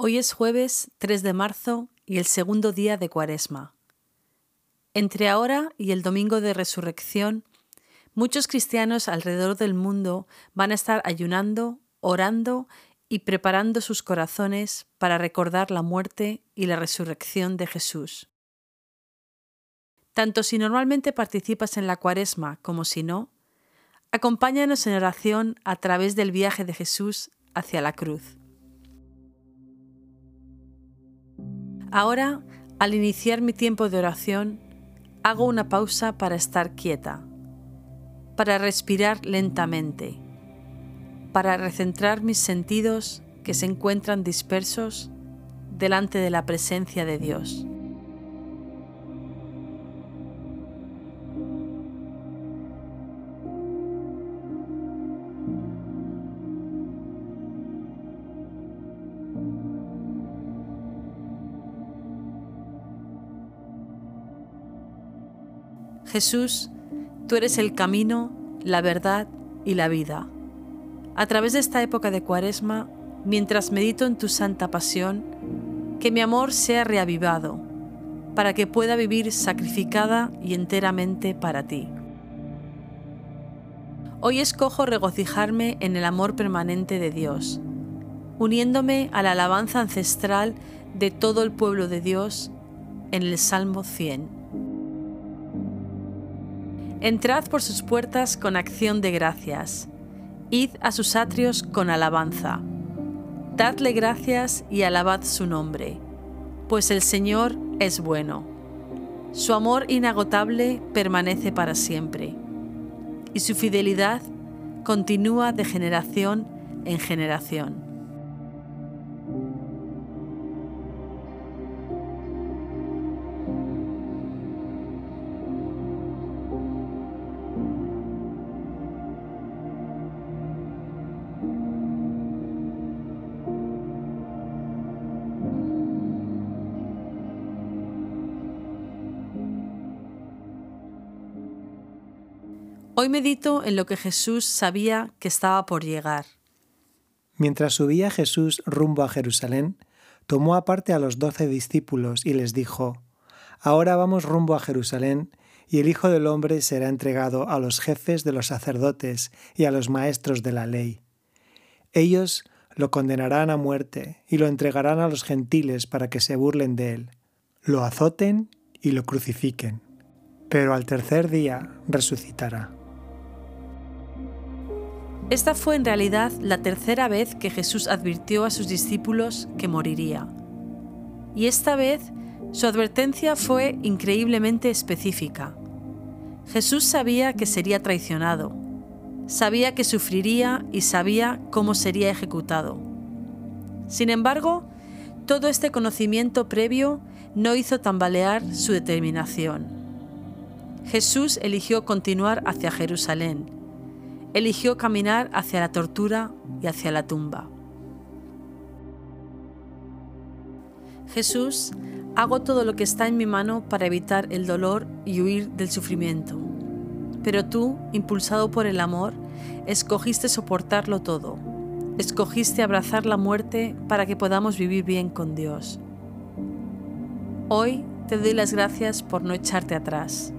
Hoy es jueves 3 de marzo y el segundo día de Cuaresma. Entre ahora y el domingo de resurrección, muchos cristianos alrededor del mundo van a estar ayunando, orando y preparando sus corazones para recordar la muerte y la resurrección de Jesús. Tanto si normalmente participas en la Cuaresma como si no, acompáñanos en oración a través del viaje de Jesús hacia la cruz. Ahora, al iniciar mi tiempo de oración, hago una pausa para estar quieta, para respirar lentamente, para recentrar mis sentidos que se encuentran dispersos delante de la presencia de Dios. Jesús, tú eres el camino, la verdad y la vida. A través de esta época de Cuaresma, mientras medito en tu santa pasión, que mi amor sea reavivado, para que pueda vivir sacrificada y enteramente para ti. Hoy escojo regocijarme en el amor permanente de Dios, uniéndome a la alabanza ancestral de todo el pueblo de Dios en el Salmo 100. Entrad por sus puertas con acción de gracias, id a sus atrios con alabanza. Dadle gracias y alabad su nombre, pues el Señor es bueno. Su amor inagotable permanece para siempre, y su fidelidad continúa de generación en generación. Hoy medito en lo que Jesús sabía que estaba por llegar. Mientras subía Jesús rumbo a Jerusalén, tomó aparte a los doce discípulos y les dijo, Ahora vamos rumbo a Jerusalén, y el Hijo del Hombre será entregado a los jefes de los sacerdotes y a los maestros de la ley. Ellos lo condenarán a muerte y lo entregarán a los gentiles para que se burlen de él, lo azoten y lo crucifiquen, pero al tercer día resucitará. Esta fue en realidad la tercera vez que Jesús advirtió a sus discípulos que moriría. Y esta vez su advertencia fue increíblemente específica. Jesús sabía que sería traicionado, sabía que sufriría y sabía cómo sería ejecutado. Sin embargo, todo este conocimiento previo no hizo tambalear su determinación. Jesús eligió continuar hacia Jerusalén eligió caminar hacia la tortura y hacia la tumba. Jesús, hago todo lo que está en mi mano para evitar el dolor y huir del sufrimiento. Pero tú, impulsado por el amor, escogiste soportarlo todo. Escogiste abrazar la muerte para que podamos vivir bien con Dios. Hoy te doy las gracias por no echarte atrás.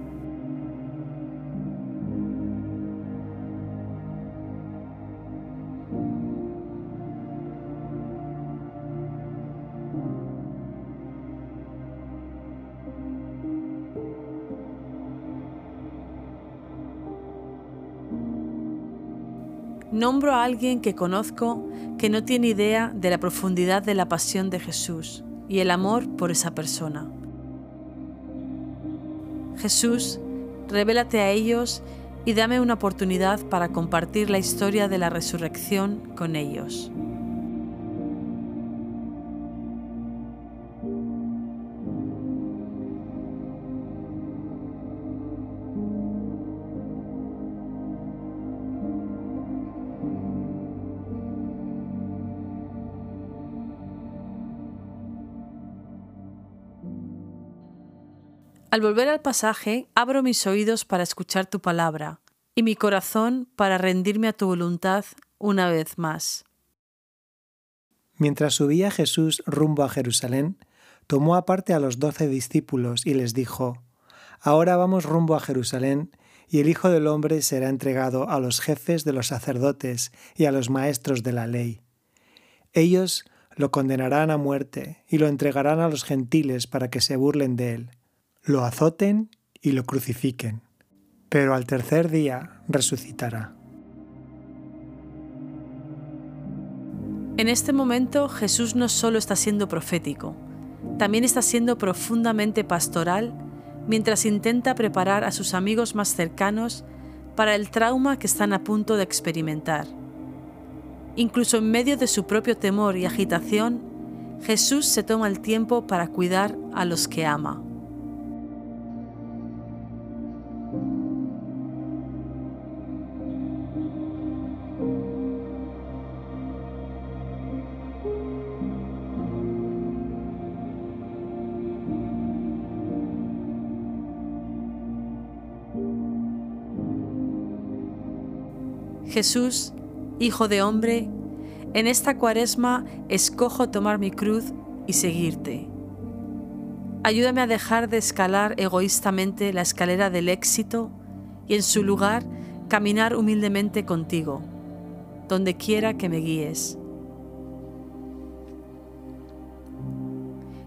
Nombro a alguien que conozco que no tiene idea de la profundidad de la pasión de Jesús y el amor por esa persona. Jesús, revélate a ellos y dame una oportunidad para compartir la historia de la resurrección con ellos. Al volver al pasaje, abro mis oídos para escuchar tu palabra y mi corazón para rendirme a tu voluntad una vez más. Mientras subía Jesús rumbo a Jerusalén, tomó aparte a los doce discípulos y les dijo, Ahora vamos rumbo a Jerusalén, y el Hijo del Hombre será entregado a los jefes de los sacerdotes y a los maestros de la ley. Ellos lo condenarán a muerte y lo entregarán a los gentiles para que se burlen de él, lo azoten y lo crucifiquen. Pero al tercer día resucitará. En este momento Jesús no solo está siendo profético, también está siendo profundamente pastoral mientras intenta preparar a sus amigos más cercanos para el trauma que están a punto de experimentar. Incluso en medio de su propio temor y agitación, Jesús se toma el tiempo para cuidar a los que ama. Jesús, Hijo de hombre, en esta cuaresma escojo tomar mi cruz y seguirte. Ayúdame a dejar de escalar egoístamente la escalera del éxito y en su lugar caminar humildemente contigo, donde quiera que me guíes.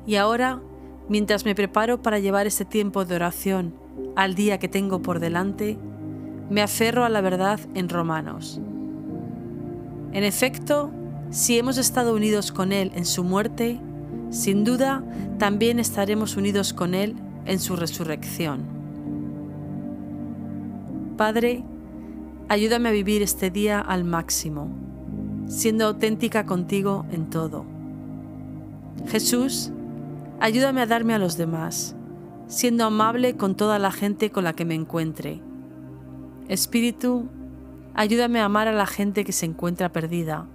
Y ahora, mientras me preparo para llevar este tiempo de oración al día que tengo por delante, me aferro a la verdad en Romanos. En efecto, si hemos estado unidos con Él en su muerte, sin duda también estaremos unidos con Él en su resurrección. Padre, ayúdame a vivir este día al máximo, siendo auténtica contigo en todo. Jesús, ayúdame a darme a los demás, siendo amable con toda la gente con la que me encuentre Espíritu, ayúdame a amar a la gente que se encuentra perdida,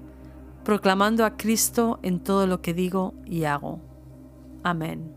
proclamando a Cristo en todo lo que digo y hago. Amén.